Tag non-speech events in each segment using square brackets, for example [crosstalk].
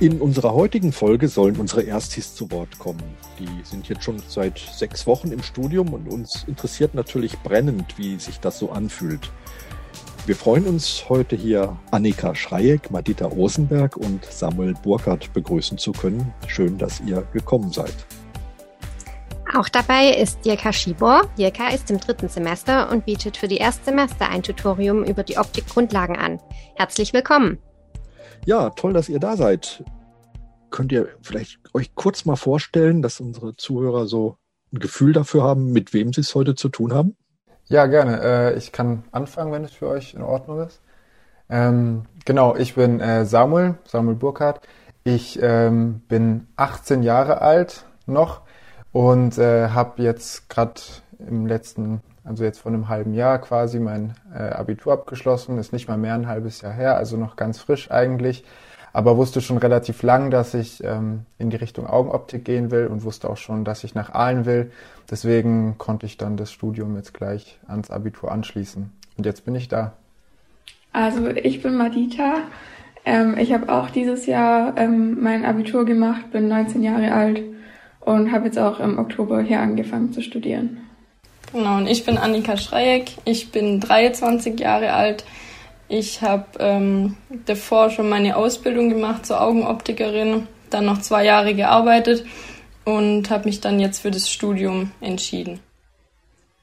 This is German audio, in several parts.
In unserer heutigen Folge sollen unsere Erstis zu Wort kommen. Die sind jetzt schon seit sechs Wochen im Studium und uns interessiert natürlich brennend, wie sich das so anfühlt. Wir freuen uns heute hier Annika Schreieck, Madita Rosenberg und Samuel Burkhardt begrüßen zu können. Schön, dass ihr gekommen seid. Auch dabei ist Jirka Schibor. Jirka ist im dritten Semester und bietet für die Erstsemester ein Tutorium über die Optikgrundlagen an. Herzlich willkommen. Ja, toll, dass ihr da seid. Könnt ihr vielleicht euch kurz mal vorstellen, dass unsere Zuhörer so ein Gefühl dafür haben, mit wem sie es heute zu tun haben? Ja, gerne. Äh, ich kann anfangen, wenn es für euch in Ordnung ist. Ähm, genau, ich bin äh, Samuel, Samuel Burkhardt. Ich ähm, bin 18 Jahre alt noch und äh, habe jetzt gerade im letzten also jetzt vor einem halben Jahr quasi mein äh, Abitur abgeschlossen, ist nicht mal mehr ein halbes Jahr her, also noch ganz frisch eigentlich, aber wusste schon relativ lang, dass ich ähm, in die Richtung Augenoptik gehen will und wusste auch schon, dass ich nach Aalen will. Deswegen konnte ich dann das Studium jetzt gleich ans Abitur anschließen. Und jetzt bin ich da. Also ich bin Madita. Ähm, ich habe auch dieses Jahr ähm, mein Abitur gemacht, bin 19 Jahre alt und habe jetzt auch im Oktober hier angefangen zu studieren. Genau, und ich bin Annika Schreieck. Ich bin 23 Jahre alt. Ich habe ähm, davor schon meine Ausbildung gemacht zur Augenoptikerin, dann noch zwei Jahre gearbeitet und habe mich dann jetzt für das Studium entschieden.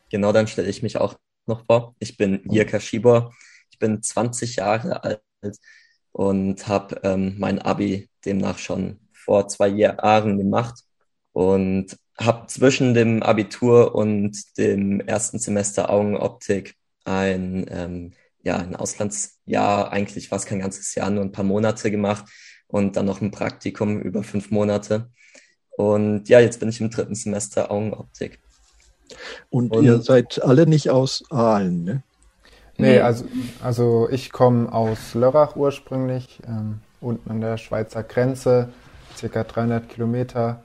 Genau, dann stelle ich mich auch noch vor. Ich bin Jirka Schieber. Ich bin 20 Jahre alt und habe ähm, mein Abi demnach schon vor zwei Jahren gemacht und habe zwischen dem Abitur und dem ersten Semester Augenoptik ein, ähm, ja, ein Auslandsjahr, eigentlich war es kein ganzes Jahr, nur ein paar Monate gemacht und dann noch ein Praktikum über fünf Monate. Und ja, jetzt bin ich im dritten Semester Augenoptik. Und, und ihr seid alle nicht aus Aalen, ne? Nee, also, also ich komme aus Lörrach ursprünglich, ähm, unten an der Schweizer Grenze, circa 300 Kilometer.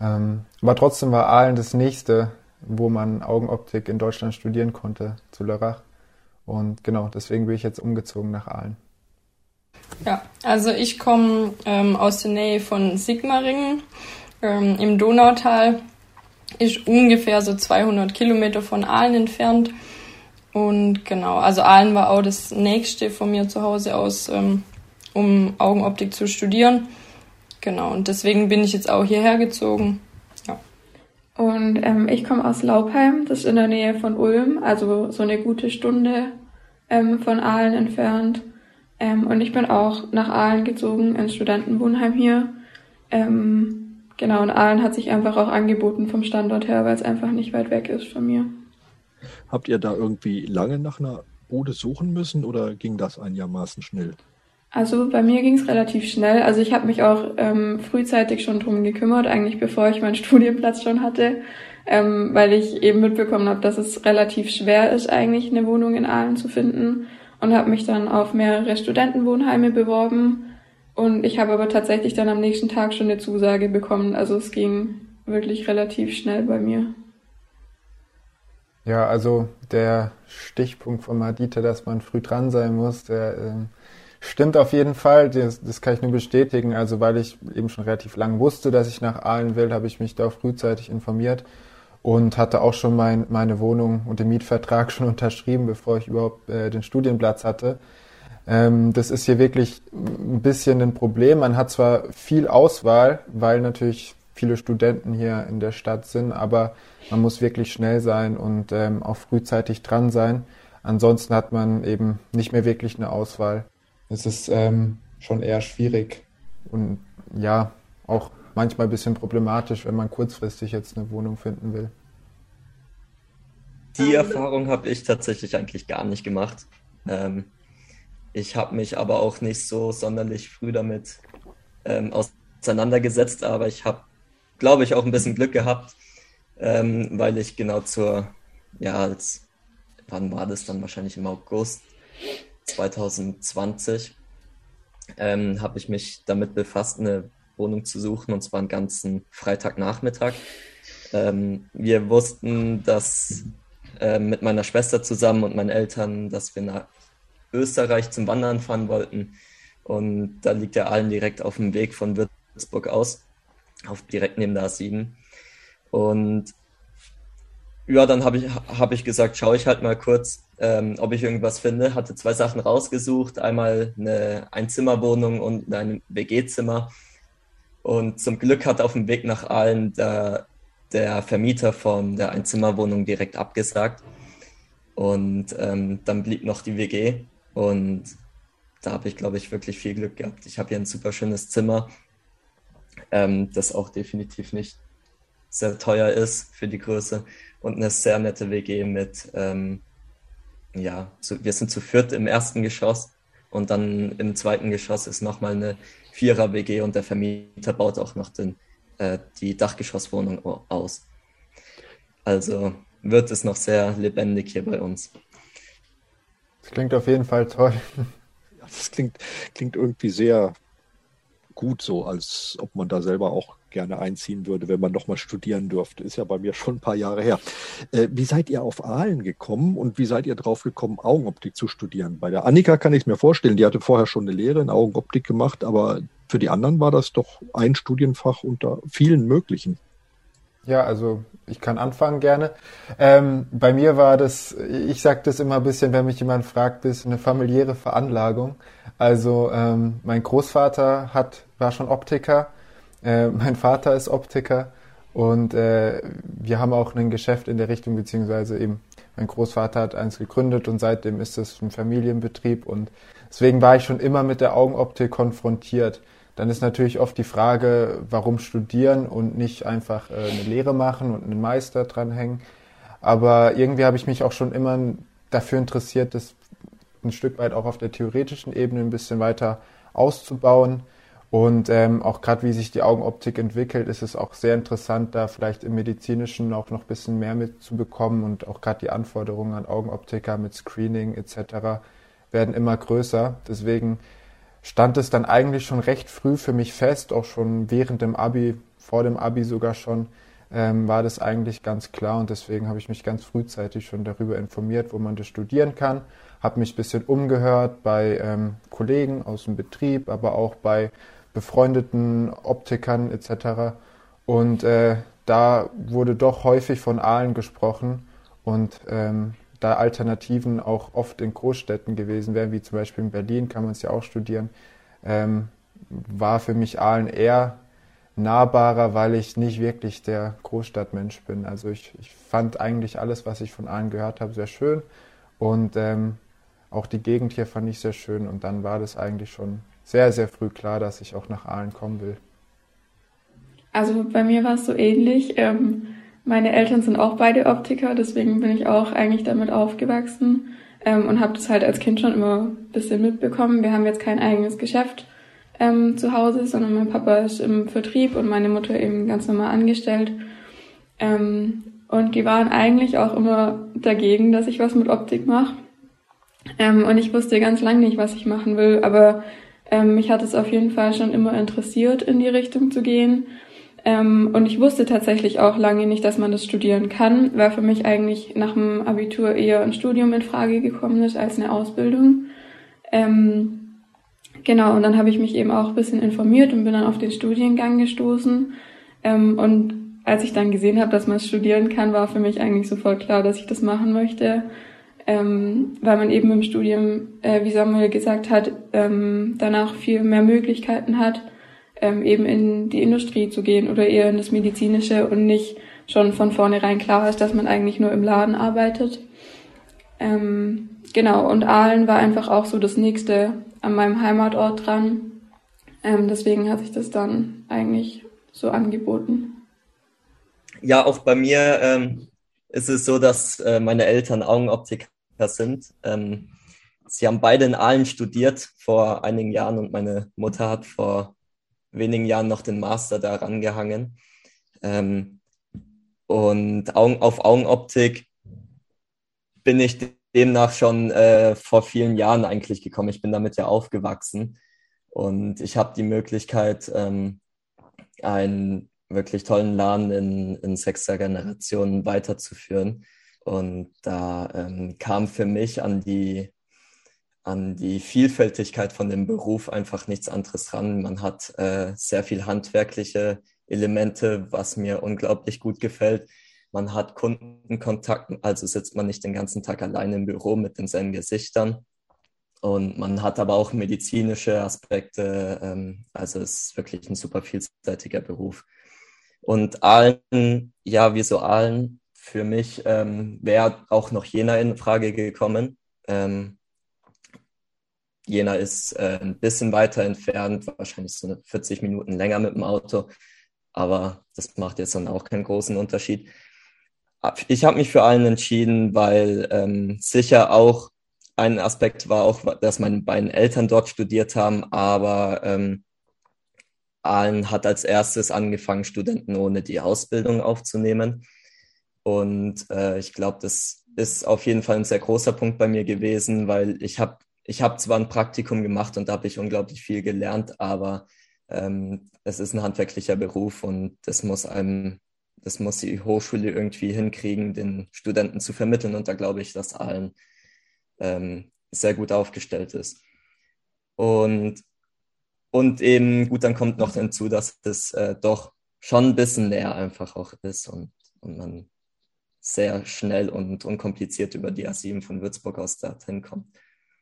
Ähm, aber trotzdem war Aalen das nächste, wo man Augenoptik in Deutschland studieren konnte, zu Lörrach. Und genau, deswegen bin ich jetzt umgezogen nach Aalen. Ja, also ich komme ähm, aus der Nähe von Sigmaringen ähm, im Donautal. Ist ungefähr so 200 Kilometer von Aalen entfernt. Und genau, also Aalen war auch das nächste von mir zu Hause aus, ähm, um Augenoptik zu studieren. Genau, und deswegen bin ich jetzt auch hierher gezogen. Ja. Und ähm, ich komme aus Laubheim, das ist in der Nähe von Ulm, also so eine gute Stunde ähm, von Aalen entfernt. Ähm, und ich bin auch nach Aalen gezogen, ins Studentenwohnheim hier. Ähm, genau, und Aalen hat sich einfach auch angeboten vom Standort her, weil es einfach nicht weit weg ist von mir. Habt ihr da irgendwie lange nach einer Bude suchen müssen oder ging das einigermaßen schnell? Also bei mir ging es relativ schnell. Also ich habe mich auch ähm, frühzeitig schon drum gekümmert, eigentlich bevor ich meinen [laughs] Studienplatz schon hatte, ähm, weil ich eben mitbekommen habe, dass es relativ schwer ist, eigentlich eine Wohnung in Aalen zu finden und habe mich dann auf mehrere Studentenwohnheime beworben. Und ich habe aber tatsächlich dann am nächsten Tag schon eine Zusage bekommen. Also es ging wirklich relativ schnell bei mir. Ja, also der Stichpunkt von Madita, dass man früh dran sein muss, der ähm, Stimmt auf jeden Fall, das, das kann ich nur bestätigen. Also weil ich eben schon relativ lang wusste, dass ich nach Aalen will, habe ich mich da frühzeitig informiert und hatte auch schon mein, meine Wohnung und den Mietvertrag [laughs] schon unterschrieben, bevor ich überhaupt äh, den Studienplatz hatte. Ähm, das ist hier wirklich ein bisschen ein Problem. Man hat zwar viel Auswahl, weil natürlich viele Studenten hier in der Stadt sind, aber man muss wirklich schnell sein und ähm, auch frühzeitig dran sein. Ansonsten hat man eben nicht mehr wirklich eine Auswahl es ist ähm, schon eher schwierig und ja, auch manchmal ein bisschen problematisch, wenn man kurzfristig jetzt eine Wohnung finden will. Die Erfahrung habe ich tatsächlich eigentlich gar nicht gemacht. Ähm, ich habe mich aber auch nicht so sonderlich früh damit ähm, auseinandergesetzt, aber ich habe, glaube ich, auch ein bisschen Glück gehabt, ähm, weil ich genau zur, ja, als, wann war das dann wahrscheinlich im August 2020, ähm, habe ich mich damit befasst, eine Wohnung zu suchen und zwar einen ganzen Freitagnachmittag. Ähm, wir wussten, dass äh, mit meiner Schwester zusammen und meinen Eltern, dass wir nach Österreich zum Wandern fahren wollten. Und da liegt der Aalen direkt auf dem Weg von Würzburg aus, auf direkt neben der A7. Und ja, dann habe ich, hab ich gesagt, schaue ich halt mal kurz, ähm, ob ich irgendwas finde. Hatte zwei Sachen rausgesucht, einmal eine Einzimmerwohnung und ein WG-Zimmer. Und zum Glück hat auf dem Weg nach Aalen der, der Vermieter von der Einzimmerwohnung direkt abgesagt. Und ähm, dann blieb noch die WG. Und da habe ich, glaube ich, wirklich viel Glück gehabt. Ich habe hier ein super schönes Zimmer, ähm, das auch definitiv nicht sehr teuer ist für die Größe und eine sehr nette WG mit, ähm, ja, zu, wir sind zu viert im ersten Geschoss und dann im zweiten Geschoss ist nochmal eine Vierer-WG und der Vermieter baut auch noch den, äh, die Dachgeschosswohnung aus. Also wird es noch sehr lebendig hier bei uns. Das klingt auf jeden Fall toll. Das klingt, klingt irgendwie sehr gut so, als ob man da selber auch gerne einziehen würde, wenn man noch mal studieren dürfte. Ist ja bei mir schon ein paar Jahre her. Äh, wie seid ihr auf Aalen gekommen und wie seid ihr drauf gekommen, Augenoptik zu studieren? Bei der Annika kann ich es mir vorstellen, die hatte vorher schon eine Lehre in Augenoptik gemacht, aber für die anderen war das doch ein Studienfach unter vielen möglichen. Ja, also ich kann anfangen gerne. Ähm, bei mir war das, ich sage das immer ein bisschen, wenn mich jemand fragt, ist eine familiäre Veranlagung. Also ähm, mein Großvater hat, war schon Optiker, äh, mein Vater ist Optiker und äh, wir haben auch ein Geschäft in der Richtung, beziehungsweise eben mein Großvater hat eins gegründet und seitdem ist es ein Familienbetrieb und deswegen war ich schon immer mit der Augenoptik konfrontiert. Dann ist natürlich oft die Frage, warum studieren und nicht einfach äh, eine Lehre machen und einen Meister dranhängen. Aber irgendwie habe ich mich auch schon immer dafür interessiert, das ein Stück weit auch auf der theoretischen Ebene ein bisschen weiter auszubauen. Und ähm, auch gerade wie sich die Augenoptik entwickelt, ist es auch sehr interessant, da vielleicht im medizinischen auch noch ein bisschen mehr mitzubekommen. Und auch gerade die Anforderungen an Augenoptiker mit Screening etc. werden immer größer. Deswegen stand es dann eigentlich schon recht früh für mich fest, auch schon während dem Abi, vor dem Abi sogar schon, ähm, war das eigentlich ganz klar und deswegen habe ich mich ganz frühzeitig schon darüber informiert, wo man das studieren kann, habe mich ein bisschen umgehört bei ähm, Kollegen aus dem Betrieb, aber auch bei befreundeten Optikern etc. Und äh, da wurde doch häufig von Aalen gesprochen und ähm, da Alternativen auch oft in Großstädten gewesen wären, wie zum Beispiel in Berlin, kann man es ja auch studieren, ähm, war für mich Aalen eher nahbarer, weil ich nicht wirklich der Großstadtmensch bin. Also ich, ich fand eigentlich alles, was ich von Aalen gehört habe, sehr schön und ähm, auch die Gegend hier fand ich sehr schön und dann war das eigentlich schon sehr, sehr früh klar, dass ich auch nach Aalen kommen will. Also bei mir war es so ähnlich. Ähm, meine Eltern sind auch beide Optiker, deswegen bin ich auch eigentlich damit aufgewachsen ähm, und habe das halt als Kind schon immer ein bisschen mitbekommen. Wir haben jetzt kein eigenes Geschäft ähm, zu Hause, sondern mein Papa ist im Vertrieb und meine Mutter eben ganz normal angestellt. Ähm, und die waren eigentlich auch immer dagegen, dass ich was mit Optik mache. Ähm, und ich wusste ganz lange nicht, was ich machen will, aber ähm, mich hat es auf jeden Fall schon immer interessiert, in die Richtung zu gehen. Ähm, und ich wusste tatsächlich auch lange nicht, dass man das studieren kann, weil für mich eigentlich nach dem Abitur eher ein Studium in Frage gekommen ist als eine Ausbildung. Ähm, genau, und dann habe ich mich eben auch ein bisschen informiert und bin dann auf den Studiengang gestoßen. Ähm, und als ich dann gesehen habe, dass man studieren kann, war für mich eigentlich sofort klar, dass ich das machen möchte. Ähm, weil man eben im Studium, äh, wie Samuel gesagt hat, ähm, danach viel mehr Möglichkeiten hat ähm, eben in die Industrie zu gehen oder eher in das Medizinische und nicht schon von vornherein klar ist, dass man eigentlich nur im Laden arbeitet. Ähm, genau, und Aalen war einfach auch so das nächste an meinem Heimatort dran. Ähm, deswegen hat sich das dann eigentlich so angeboten. Ja, auch bei mir ähm, ist es so, dass äh, meine Eltern Augenoptiker sind. Ähm, sie haben beide in Aalen studiert vor einigen Jahren und meine Mutter hat vor wenigen Jahren noch den Master daran gehangen. Ähm, und auf Augenoptik bin ich demnach schon äh, vor vielen Jahren eigentlich gekommen. Ich bin damit ja aufgewachsen und ich habe die Möglichkeit, ähm, einen wirklich tollen Laden in, in sechster Generation weiterzuführen. Und da ähm, kam für mich an die, an die Vielfältigkeit von dem Beruf einfach nichts anderes ran. Man hat äh, sehr viel handwerkliche Elemente, was mir unglaublich gut gefällt. Man hat Kundenkontakt, also sitzt man nicht den ganzen Tag alleine im Büro mit denselben Gesichtern. Und man hat aber auch medizinische Aspekte. Ähm, also es ist wirklich ein super vielseitiger Beruf. Und Aalen, ja, wieso Aalen? Für mich ähm, wäre auch noch Jena in Frage gekommen. Ähm, Jena ist äh, ein bisschen weiter entfernt, wahrscheinlich so 40 Minuten länger mit dem Auto. Aber das macht jetzt dann auch keinen großen Unterschied. Ich habe mich für Aalen entschieden, weil ähm, sicher auch ein Aspekt war auch, dass meine beiden Eltern dort studiert haben, aber ähm, Aalen hat als erstes angefangen, Studenten ohne die Ausbildung aufzunehmen. Und äh, ich glaube, das ist auf jeden Fall ein sehr großer Punkt bei mir gewesen, weil ich habe ich hab zwar ein Praktikum gemacht und da habe ich unglaublich viel gelernt, aber ähm, es ist ein handwerklicher Beruf und das muss einem, das muss die Hochschule irgendwie hinkriegen, den Studenten zu vermitteln. Und da glaube ich, dass Aalen ähm, sehr gut aufgestellt ist. Und, und eben, gut, dann kommt noch hinzu, dass es äh, doch schon ein bisschen näher einfach auch ist und, und man sehr schnell und unkompliziert über die A7 von Würzburg aus dorthin kommt.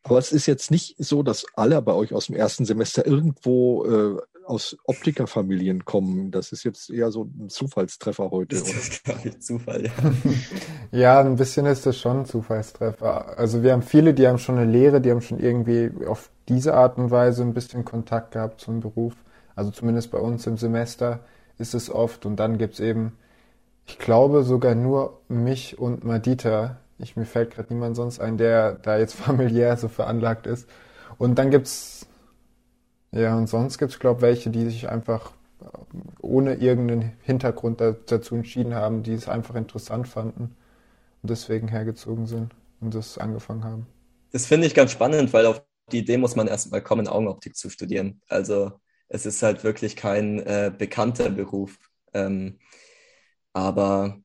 Aber es ist jetzt nicht so, dass alle bei euch aus dem ersten Semester irgendwo äh, aus Optikerfamilien kommen. Das ist jetzt eher so ein Zufallstreffer heute. Das ist gar nicht Zufall, ja. [laughs] ja, ein bisschen ist das schon ein Zufallstreffer. Also wir haben viele, die haben schon eine Lehre, die haben schon irgendwie auf diese Art und Weise ein bisschen Kontakt gehabt zum Beruf. Also zumindest bei uns im Semester ist es oft. Und dann gibt's eben, ich glaube sogar nur mich und Madita. Ich, mir fällt gerade niemand sonst ein, der da jetzt [laughs] familiär so veranlagt ist. Und dann gibt's ja, und sonst gibt es, glaube welche, die sich einfach äh, ohne irgendeinen Hintergrund dazu entschieden haben, die es einfach interessant fanden und deswegen hergezogen sind und das angefangen haben. Das finde ich ganz spannend, weil auf die Idee muss man erstmal kommen, Augenoptik zu studieren. Also es ist halt wirklich kein äh, bekannter Beruf. Ähm, aber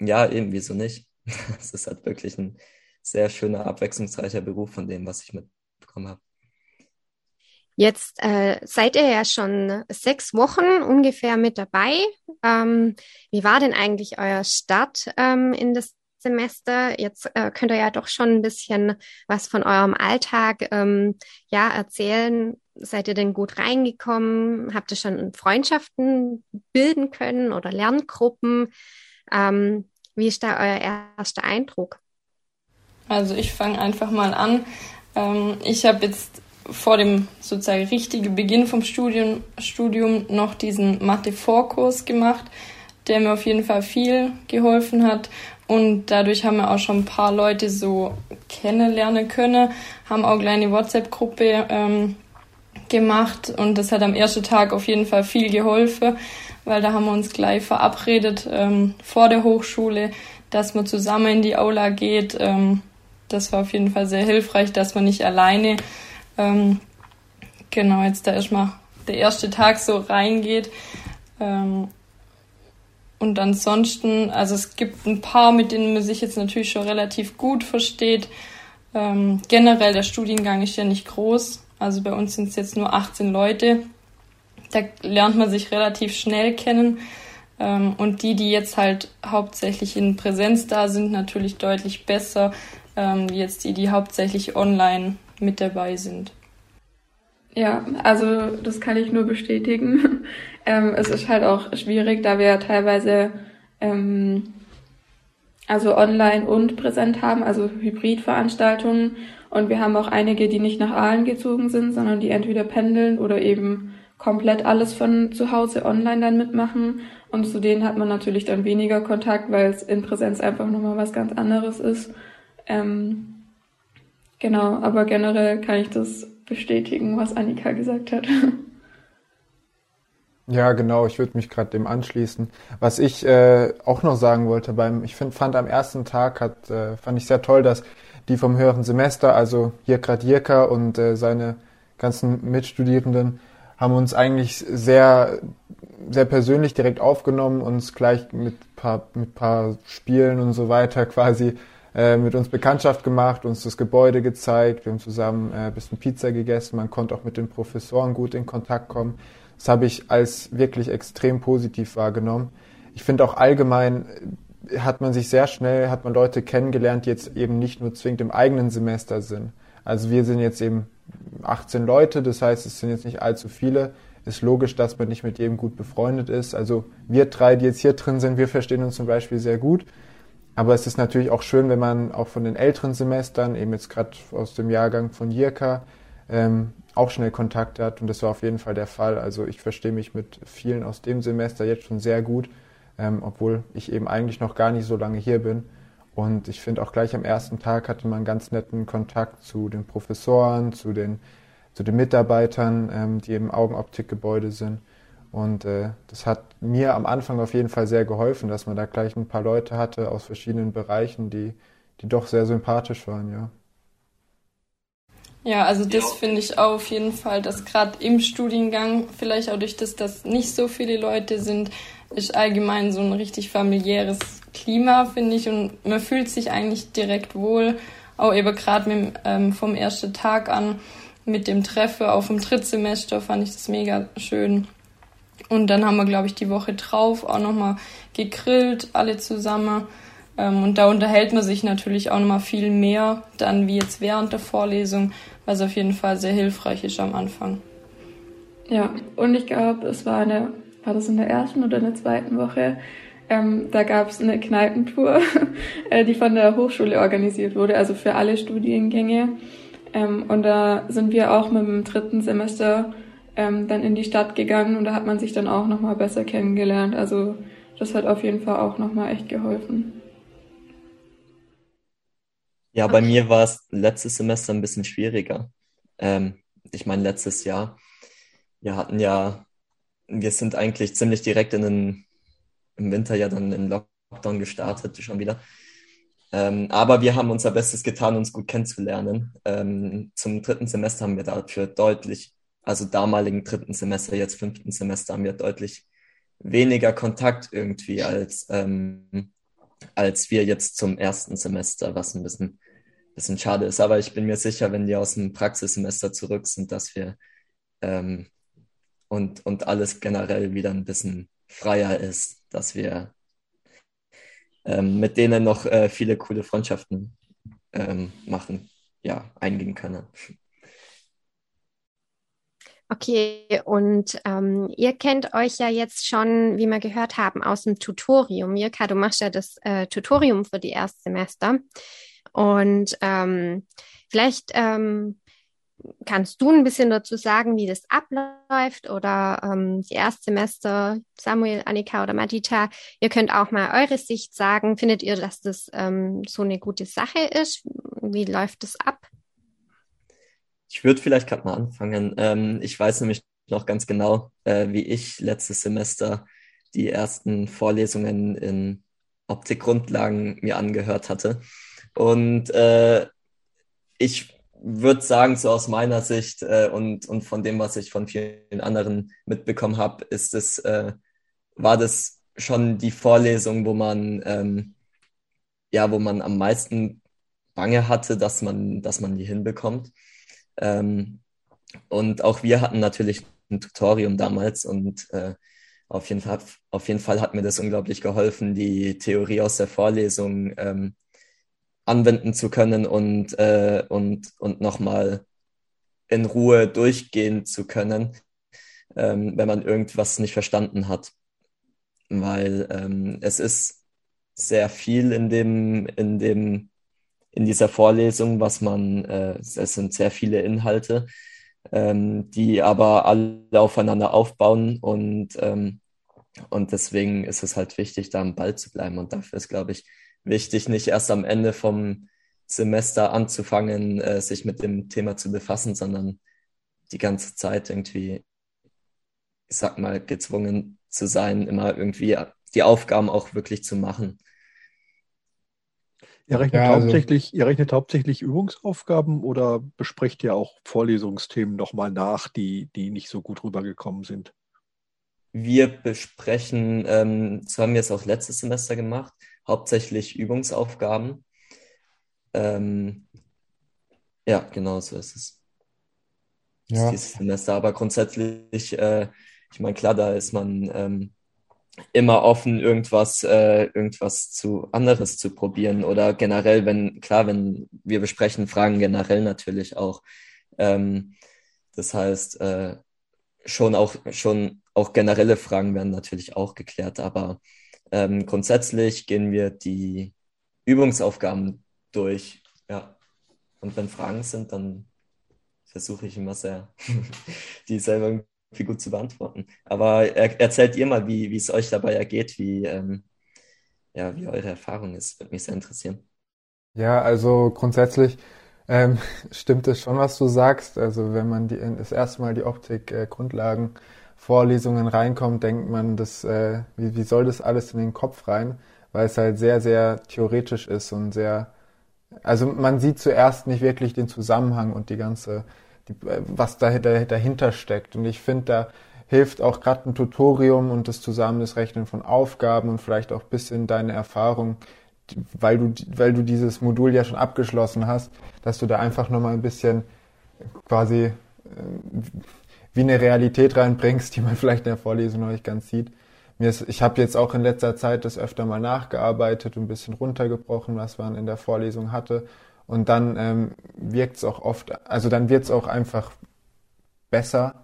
ja, eben, wieso nicht? [laughs] es ist halt wirklich ein sehr schöner, abwechslungsreicher Beruf von dem, was ich mitbekommen habe. Jetzt äh, seid ihr ja schon sechs Wochen ungefähr mit dabei. Ähm, wie war denn eigentlich euer Start ähm, in das Semester? Jetzt äh, könnt ihr ja doch schon ein bisschen was von eurem Alltag ähm, ja erzählen. Seid ihr denn gut reingekommen? Habt ihr schon Freundschaften bilden können oder Lerngruppen? Ähm, wie ist da euer erster Eindruck? Also ich fange einfach mal an. Ähm, ich habe jetzt vor dem sozusagen richtigen Beginn vom Studium, Studium noch diesen Mathe-Vorkurs gemacht, der mir auf jeden Fall viel geholfen hat. Und dadurch haben wir auch schon ein paar Leute so kennenlernen können, haben auch eine kleine WhatsApp-Gruppe ähm, gemacht und das hat am ersten Tag auf jeden Fall viel geholfen, weil da haben wir uns gleich verabredet ähm, vor der Hochschule, dass man zusammen in die Aula geht. Ähm, das war auf jeden Fall sehr hilfreich, dass man nicht alleine ähm, genau, jetzt da erstmal der erste Tag so reingeht. Ähm, und ansonsten, also es gibt ein paar, mit denen man sich jetzt natürlich schon relativ gut versteht. Ähm, generell der Studiengang ist ja nicht groß. Also bei uns sind es jetzt nur 18 Leute. Da lernt man sich relativ schnell kennen. Ähm, und die, die jetzt halt hauptsächlich in Präsenz da sind, natürlich deutlich besser, ähm, jetzt die, die hauptsächlich online mit dabei sind. Ja, also das kann ich nur bestätigen. [laughs] ähm, es ist halt auch schwierig, da wir teilweise ähm, also online und präsent haben, also Hybridveranstaltungen. Und wir haben auch einige, die nicht nach Aalen gezogen sind, sondern die entweder pendeln oder eben komplett alles von zu Hause online dann mitmachen. Und zu denen hat man natürlich dann weniger Kontakt, weil es in Präsenz einfach nochmal was ganz anderes ist. Ähm, Genau, aber generell kann ich das bestätigen, was Annika gesagt hat. [laughs] Ja, genau, ich würde mich gerade dem anschließen. Was ich äh, auch noch sagen wollte, beim, ich find, fand am ersten Tag hat, äh, fand ich sehr toll, dass die vom höheren Semester, also hier gerade Jirka und äh, seine ganzen Mitstudierenden, haben uns eigentlich sehr, sehr persönlich direkt aufgenommen, uns gleich mit paar, mit paar Spielen und so weiter quasi äh, mit uns Bekanntschaft gemacht, uns das Gebäude gezeigt, wir haben zusammen äh, ein bisschen Pizza gegessen, man konnte auch mit den Professoren gut in Kontakt kommen. Das habe ich als wirklich extrem positiv wahrgenommen. Ich finde auch allgemein äh, hat man sich sehr schnell, hat man Leute kennengelernt, die jetzt eben nicht nur zwingend im eigenen Semester sind. Also wir sind jetzt eben 18 Leute, das heißt, es sind jetzt nicht allzu viele. Ist logisch, dass man nicht mit jedem gut befreundet ist. Also wir drei, die jetzt hier drin sind, wir verstehen uns zum Beispiel sehr gut. Aber es ist natürlich auch schön, wenn man auch von den älteren Semestern, eben jetzt gerade aus dem Jahrgang von Jirka, ähm, auch schnell Kontakt hat und das war auf jeden Fall der Fall. Also ich verstehe mich mit vielen aus dem Semester jetzt schon sehr gut, ähm, obwohl ich eben eigentlich noch gar nicht so lange hier bin. Und ich finde auch gleich am ersten Tag hatte man ganz netten Kontakt zu den Professoren, zu den, zu den Mitarbeitern, ähm, die im Augenoptikgebäude sind. Und äh, das hat mir am Anfang auf jeden Fall sehr geholfen, dass man da gleich ein paar Leute hatte aus verschiedenen Bereichen, die, die doch sehr sympathisch waren, ja. Ja, also das finde ich auch auf jeden Fall, dass gerade im Studiengang, vielleicht auch durch das, dass nicht so viele Leute sind, ist allgemein so ein richtig familiäres Klima, finde ich. Und man fühlt sich eigentlich direkt wohl, auch eben gerade ähm, vom ersten Tag an mit dem Treffen auf dem Drittsemester fand ich das mega schön. Und dann haben wir, glaube ich, die Woche drauf auch nochmal gegrillt, alle zusammen. Ähm, und da unterhält man sich natürlich auch nochmal viel mehr, dann wie jetzt während der Vorlesung, was auf jeden Fall sehr hilfreich ist am Anfang. Ja, und ich glaube, es war eine, war das in der ersten oder in der zweiten Woche? Ähm, da gab es eine Kneipentour, [laughs] äh, die von der Hochschule organisiert wurde, also für alle Studiengänge. Ähm, und da sind wir auch mit dem dritten Semester ähm, dann in die Stadt gegangen und da hat man sich dann auch nochmal besser kennengelernt. Also das hat auf jeden Fall auch nochmal echt geholfen. Ja, bei mir war es letztes Semester ein bisschen schwieriger. Ähm, ich meine, letztes Jahr, wir hatten ja, wir sind eigentlich ziemlich direkt in den, im Winter ja dann in Lockdown gestartet, schon wieder. Ähm, aber wir haben unser Bestes getan, uns gut kennenzulernen. Ähm, zum dritten Semester haben wir dafür deutlich, also damaligen dritten Semester, jetzt fünften Semester, haben wir deutlich weniger Kontakt irgendwie als, ähm, als wir jetzt zum ersten Semester, was ein bisschen bisschen schade ist. Aber ich bin mir sicher, wenn die aus dem Praxissemester zurück sind, dass wir ähm, und, und alles generell wieder ein bisschen freier ist, dass wir ähm, mit denen noch äh, viele coole Freundschaften ähm, machen, ja, eingehen können. Okay, und ähm, ihr kennt euch ja jetzt schon, wie wir gehört haben, aus dem Tutorium. Jirka, du machst ja das äh, Tutorium für die Erstsemester. Und ähm, vielleicht ähm, kannst du ein bisschen dazu sagen, wie das abläuft oder ähm, die Erstsemester, Samuel, Annika oder Madita, ihr könnt auch mal eure Sicht sagen. Findet ihr, dass das ähm, so eine gute Sache ist? Wie läuft das ab? Ich würde vielleicht gerade mal anfangen. Ähm, ich weiß nämlich noch ganz genau, äh, wie ich letztes Semester die ersten Vorlesungen in Optikgrundlagen mir angehört hatte. Und äh, ich würde sagen, so aus meiner Sicht äh, und, und von dem, was ich von vielen anderen mitbekommen habe, ist es, äh, war das schon die Vorlesung, wo man ähm, ja, wo man am meisten Bange hatte, dass man, dass man die hinbekommt. Ähm, und auch wir hatten natürlich ein Tutorium damals und äh, auf jeden Fall, auf jeden Fall hat mir das unglaublich geholfen, die Theorie aus der Vorlesung ähm, anwenden zu können und, äh, und, und nochmal in Ruhe durchgehen zu können, ähm, wenn man irgendwas nicht verstanden hat. Weil ähm, es ist sehr viel in dem, in dem, in dieser Vorlesung, was man, äh, es sind sehr viele Inhalte, ähm, die aber alle aufeinander aufbauen und, ähm, und deswegen ist es halt wichtig, da am Ball zu bleiben. Und dafür ist, glaube ich, wichtig, nicht erst am Ende vom Semester anzufangen, äh, sich mit dem Thema zu befassen, sondern die ganze Zeit irgendwie ich sag mal, gezwungen zu sein, immer irgendwie die Aufgaben auch wirklich zu machen. Ihr rechnet, ja, also, hauptsächlich, ihr rechnet hauptsächlich Übungsaufgaben oder besprecht ihr auch Vorlesungsthemen nochmal nach, die, die nicht so gut rübergekommen sind? Wir besprechen, ähm, das haben wir jetzt auch letztes Semester gemacht, hauptsächlich Übungsaufgaben. Ähm, ja, genau so ist es. Ja. Dieses Semester, aber grundsätzlich, äh, ich meine, klar, da ist man ähm, immer offen, irgendwas, äh, irgendwas zu anderes zu probieren oder generell, wenn, klar, wenn wir besprechen Fragen generell natürlich auch. Ähm, das heißt, äh, schon auch, schon auch generelle Fragen werden natürlich auch geklärt, aber ähm, grundsätzlich gehen wir die Übungsaufgaben durch, ja. Und wenn Fragen sind, dann versuche ich immer sehr, [laughs] die selber viel gut zu beantworten. Aber er, erzählt ihr mal, wie, wie es euch dabei ergeht, wie, ähm, ja, wie eure Erfahrung ist. Würde mich sehr interessieren. Ja, also grundsätzlich ähm, [laughs] stimmt es schon, was du sagst. Also wenn man die, das erste Mal die Optik-Grundlagen äh, Vorlesungen reinkommt, denkt man, das, äh, wie, wie soll das alles in den Kopf rein? Weil es halt sehr, sehr theoretisch ist und sehr, also man sieht zuerst nicht wirklich den Zusammenhang und die ganze die, was dahinter, dahinter steckt. Und ich finde, da hilft auch gerade ein Tutorium und das Zusammen das Rechnen von Aufgaben und vielleicht auch bisschen deine Erfahrung, weil du, weil du dieses Modul ja schon abgeschlossen hast, dass du da einfach nochmal ein bisschen quasi äh, wie eine Realität reinbringst, die man [laughs] vielleicht in der Vorlesung noch nicht ganz sieht. Mir ist, ich habe jetzt auch in letzter Zeit das öfter mal nachgearbeitet und ein bisschen runtergebrochen, was man in der Vorlesung hatte und dann ähm, wirkt es auch oft, also dann wird es auch einfach besser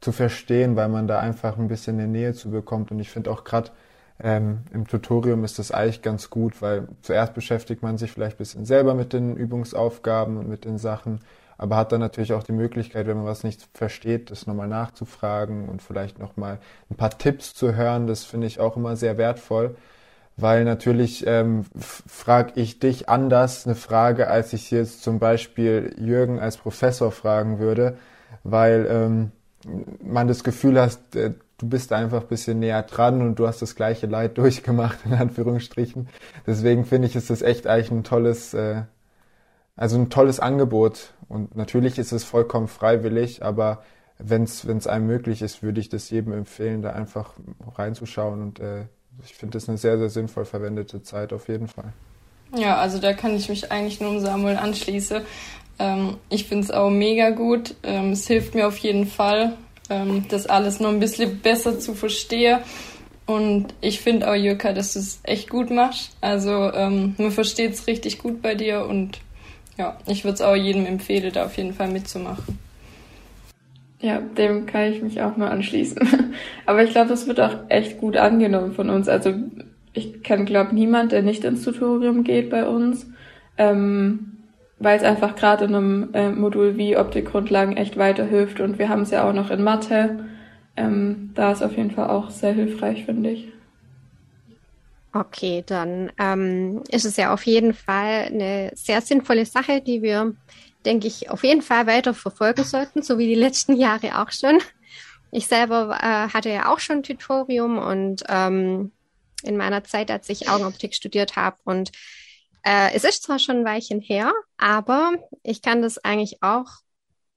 zu verstehen, weil man da einfach ein bisschen eine Nähe zu bekommt. Und ich finde auch gerade ähm, im Tutorium ist das eigentlich ganz gut, weil zuerst beschäftigt man sich vielleicht ein bisschen selber mit den Übungsaufgaben und mit den Sachen, aber hat dann natürlich auch die Möglichkeit, wenn man was nicht versteht, das nochmal nachzufragen und vielleicht nochmal ein paar Tipps zu hören. Das finde ich auch immer sehr wertvoll weil natürlich ähm, frage ich dich anders eine Frage, als ich jetzt zum Beispiel Jürgen als Professor fragen würde, weil ähm, man das Gefühl hast, äh, du bist einfach ein bisschen näher dran und du hast das gleiche Leid [laughs] durchgemacht, in Anführungsstrichen. Deswegen finde ich, ist das echt eigentlich ein tolles, äh, also ein tolles Angebot. Und natürlich ist es vollkommen freiwillig, aber wenn es einem möglich ist, würde ich das jedem empfehlen, da einfach reinzuschauen und äh, ich finde das eine sehr, sehr sinnvoll verwendete Zeit auf jeden Fall. Ja, also da kann ich mich eigentlich nur um Samuel anschließen. Ähm, ich finde es auch mega gut. Ähm, es hilft mir auf jeden Fall, ähm, das alles noch ein bisschen besser zu verstehen. Und ich finde auch, Jürka, dass du es echt gut machst. Also ähm, man versteht es richtig gut bei dir und ja, ich würde es auch jedem empfehlen, da auf jeden Fall mitzumachen. Ja, dem kann ich mich auch nur anschließen. [laughs] Aber ich glaube, das wird auch echt gut angenommen von uns. Also ich kenne, glaube niemand, der nicht ins Tutorium geht bei uns, ähm, weil es einfach gerade in einem äh, Modul wie Optikgrundlagen echt weiterhilft. Und wir haben es ja auch noch in Mathe. Ähm, da ist auf jeden Fall auch sehr hilfreich, finde ich. Okay, dann ähm, ist es ja auf jeden Fall eine sehr sinnvolle Sache, die wir denke ich, auf jeden Fall weiter verfolgen sollten, so wie die letzten Jahre auch schon. Ich selber äh, hatte ja auch schon Tutorium und ähm, in meiner Zeit, als ich Augenoptik studiert habe. Und äh, es ist zwar schon ein Weilchen her, aber ich kann das eigentlich auch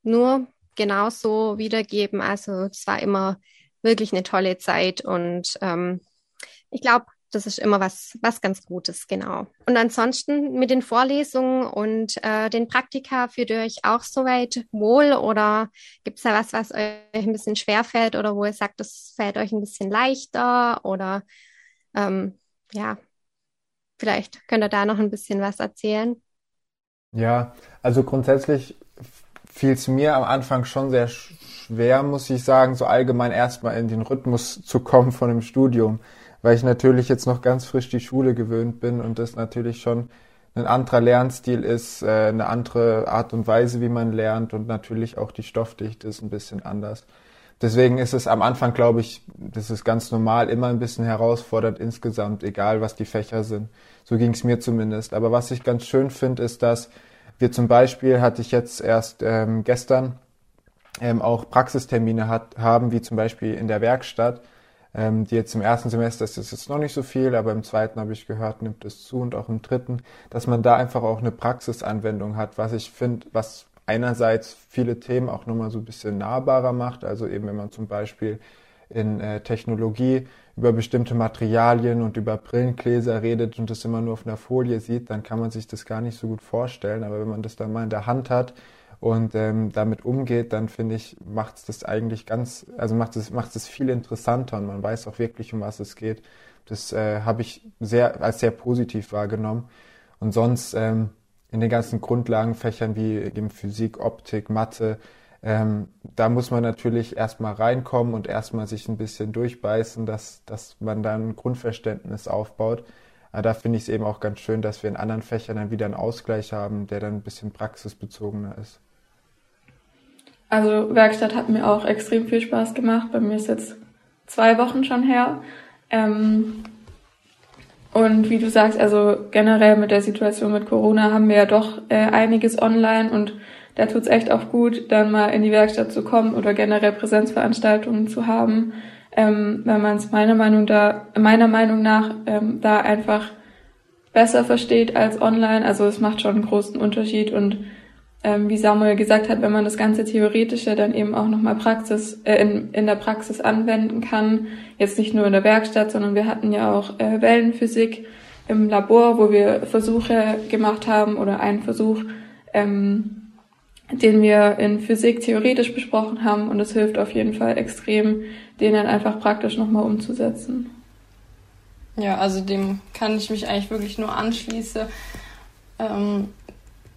nur genauso wiedergeben. Also es war immer wirklich eine tolle Zeit und ähm, ich glaube, das ist immer was, was ganz Gutes, genau. Und ansonsten mit den Vorlesungen und äh, den Praktika fühlt ihr euch auch soweit wohl oder gibt es da was, was euch ein bisschen schwerfällt oder wo ihr sagt, das fällt euch ein bisschen leichter oder ähm, ja, vielleicht könnt ihr da noch ein bisschen was erzählen. Ja, also grundsätzlich fiel es mir am Anfang schon sehr schwer, muss ich sagen, so allgemein erstmal in den Rhythmus zu kommen von dem Studium weil ich natürlich jetzt noch ganz frisch die Schule gewöhnt bin und das natürlich schon ein anderer Lernstil ist, äh, eine andere Art und Weise, wie man lernt und natürlich auch die Stoffdichte ist ein bisschen anders. Deswegen ist es am Anfang, glaube ich, das ist ganz normal, immer ein bisschen herausfordernd insgesamt, egal was die Fächer sind. So ging es mir zumindest. Aber was ich ganz schön finde, ist, dass wir zum Beispiel, hatte ich jetzt erst ähm, gestern ähm, auch Praxistermine hat, haben, wie zum Beispiel in der Werkstatt, ähm, die jetzt im ersten Semester ist das jetzt noch nicht so viel, aber im zweiten habe ich gehört, nimmt es zu und auch im dritten, dass man da einfach auch eine Praxisanwendung hat, was ich finde, was einerseits viele Themen auch nochmal so ein bisschen nahbarer macht, also eben wenn man zum Beispiel in äh, Technologie über bestimmte Materialien und über Brillengläser redet und das immer nur auf einer Folie sieht, dann kann man sich das gar nicht so gut vorstellen. Aber wenn man das dann mal in der Hand hat und ähm, damit umgeht, dann finde ich, macht es das eigentlich ganz, also macht es macht es viel interessanter und man weiß auch wirklich, um was es geht. Das äh, habe ich sehr als sehr positiv wahrgenommen. Und sonst ähm, in den ganzen Grundlagenfächern wie eben Physik, Optik, Mathe, ähm, da muss man natürlich erstmal reinkommen und erstmal sich ein bisschen durchbeißen, dass, dass man dann ein Grundverständnis aufbaut. Aber da finde ich es eben auch ganz schön, dass wir in anderen Fächern dann wieder einen Ausgleich haben, der dann ein bisschen praxisbezogener ist. Also Werkstatt hat mir auch extrem viel Spaß gemacht. Bei mir ist jetzt zwei Wochen schon her. Ähm, und wie du sagst, also generell mit der Situation mit Corona haben wir ja doch äh, einiges online und da tut's echt auch gut, dann mal in die Werkstatt zu kommen oder generell Präsenzveranstaltungen zu haben, ähm, weil man es meiner Meinung da meiner Meinung nach ähm, da einfach besser versteht als online. Also es macht schon einen großen Unterschied und ähm, wie Samuel gesagt hat, wenn man das ganze Theoretische dann eben auch nochmal Praxis, äh, in, in der Praxis anwenden kann, jetzt nicht nur in der Werkstatt, sondern wir hatten ja auch äh, Wellenphysik im Labor, wo wir Versuche gemacht haben oder einen Versuch, ähm, den wir in Physik theoretisch besprochen haben und es hilft auf jeden Fall extrem, den dann einfach praktisch nochmal umzusetzen. Ja, also dem kann ich mich eigentlich wirklich nur anschließen. Ähm,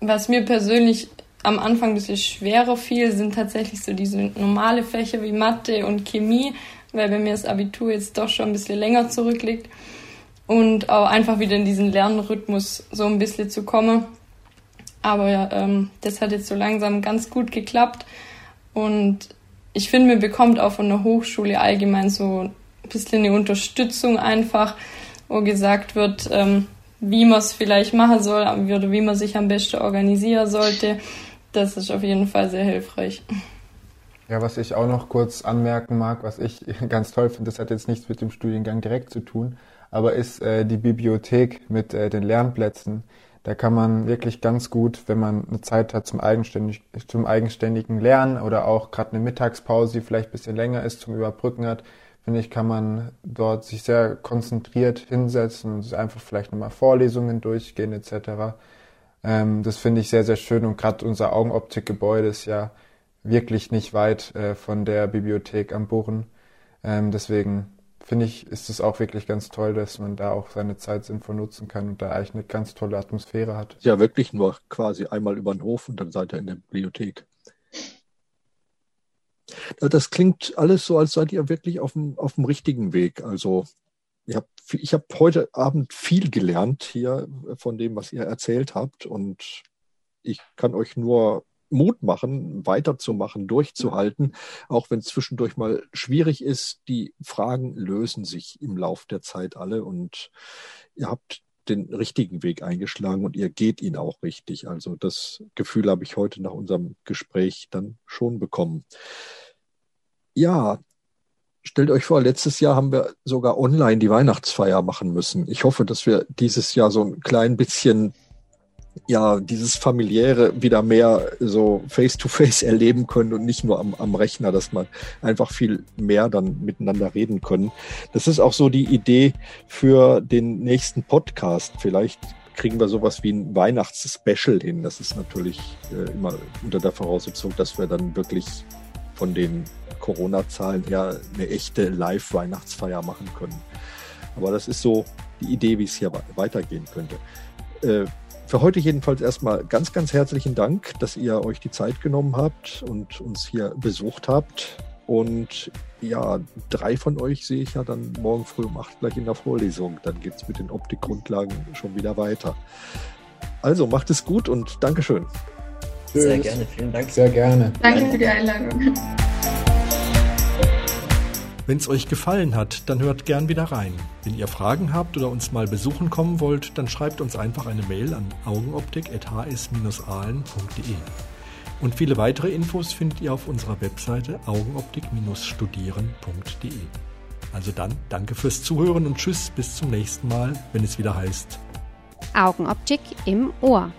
was mir persönlich am Anfang ein bisschen schwerer fiel, sind tatsächlich so diese normale Fächer wie Mathe und Chemie, weil bei mir das Abitur jetzt doch schon ein bisschen länger zurückliegt. Und auch einfach wieder in diesen Lernrhythmus so ein bisschen zu kommen. Aber ja, ähm, das hat jetzt so langsam ganz gut geklappt. Und ich finde, mir bekommt auch von der Hochschule allgemein so ein bisschen eine Unterstützung einfach, wo gesagt wird, ähm, wie man es vielleicht machen soll oder wie man sich am besten organisieren sollte. Das ist auf jeden Fall sehr hilfreich. Ja, was ich auch noch kurz anmerken mag, was ich [laughs] ganz toll finde, das hat jetzt nichts mit dem Studiengang direkt zu tun, aber ist äh, die Bibliothek mit äh, den Lernplätzen. Da kann man wirklich ganz gut, wenn man eine Zeit hat zum, eigenständig, zum eigenständigen Lernen oder auch gerade eine Mittagspause, die vielleicht ein bisschen länger ist, zum Überbrücken hat, finde ich, kann man dort sich sehr konzentriert hinsetzen und einfach vielleicht nochmal Vorlesungen durchgehen etc. Ähm, das finde ich sehr, sehr schön und gerade unser Augenoptikgebäude ist ja wirklich nicht weit äh, von der Bibliothek am Burren. Ähm, deswegen finde ich, ist es auch wirklich ganz toll, dass man da auch seine Zeit sinnvoll nutzen kann und da eigentlich eine ganz tolle Atmosphäre hat. Ja, wirklich nur quasi einmal über den Hof und dann seid ihr in der Bibliothek. Das klingt alles so, als seid ihr wirklich auf dem, auf dem richtigen Weg. Also ich habe ich hab heute Abend viel gelernt hier von dem, was ihr erzählt habt. Und ich kann euch nur Mut machen, weiterzumachen, durchzuhalten, auch wenn es zwischendurch mal schwierig ist. Die Fragen lösen sich im Lauf der Zeit alle und ihr habt den richtigen Weg eingeschlagen und ihr geht ihn auch richtig. Also das Gefühl habe ich heute nach unserem Gespräch dann schon bekommen. Ja, stellt euch vor, letztes Jahr haben wir sogar online die Weihnachtsfeier machen müssen. Ich hoffe, dass wir dieses Jahr so ein klein bisschen ja, dieses familiäre wieder mehr so face-to-face -face [laughs] erleben können und nicht nur am, am Rechner, dass man einfach viel mehr dann miteinander reden können. Das ist auch so die Idee für den nächsten Podcast. Vielleicht kriegen wir sowas wie ein Weihnachts-Special hin. Das ist natürlich äh, immer unter der Voraussetzung, dass wir dann wirklich von den Corona-Zahlen her eine echte Live-Weihnachtsfeier machen können. Aber das ist so die Idee, wie es hier weitergehen könnte. Äh, für heute jedenfalls erstmal ganz, ganz herzlichen Dank, dass ihr euch die Zeit genommen habt und uns hier besucht habt. Und ja, drei von euch sehe ich ja dann morgen früh um acht gleich in der Vorlesung. Dann geht es mit den Optikgrundlagen schon wieder weiter. Also macht es gut und Dankeschön. Sehr gerne, vielen Dank. Sehr gerne. Danke für die Einladung. Wenn es euch gefallen hat, dann hört gern wieder rein. Wenn ihr Fragen habt oder uns mal besuchen kommen wollt, dann schreibt uns einfach eine Mail an augenoptik.hs-ahlen.de. Und viele weitere Infos findet ihr auf unserer Webseite augenoptik-studieren.de. Also dann, danke fürs Zuhören und tschüss, bis zum nächsten Mal, wenn es wieder heißt Augenoptik im Ohr.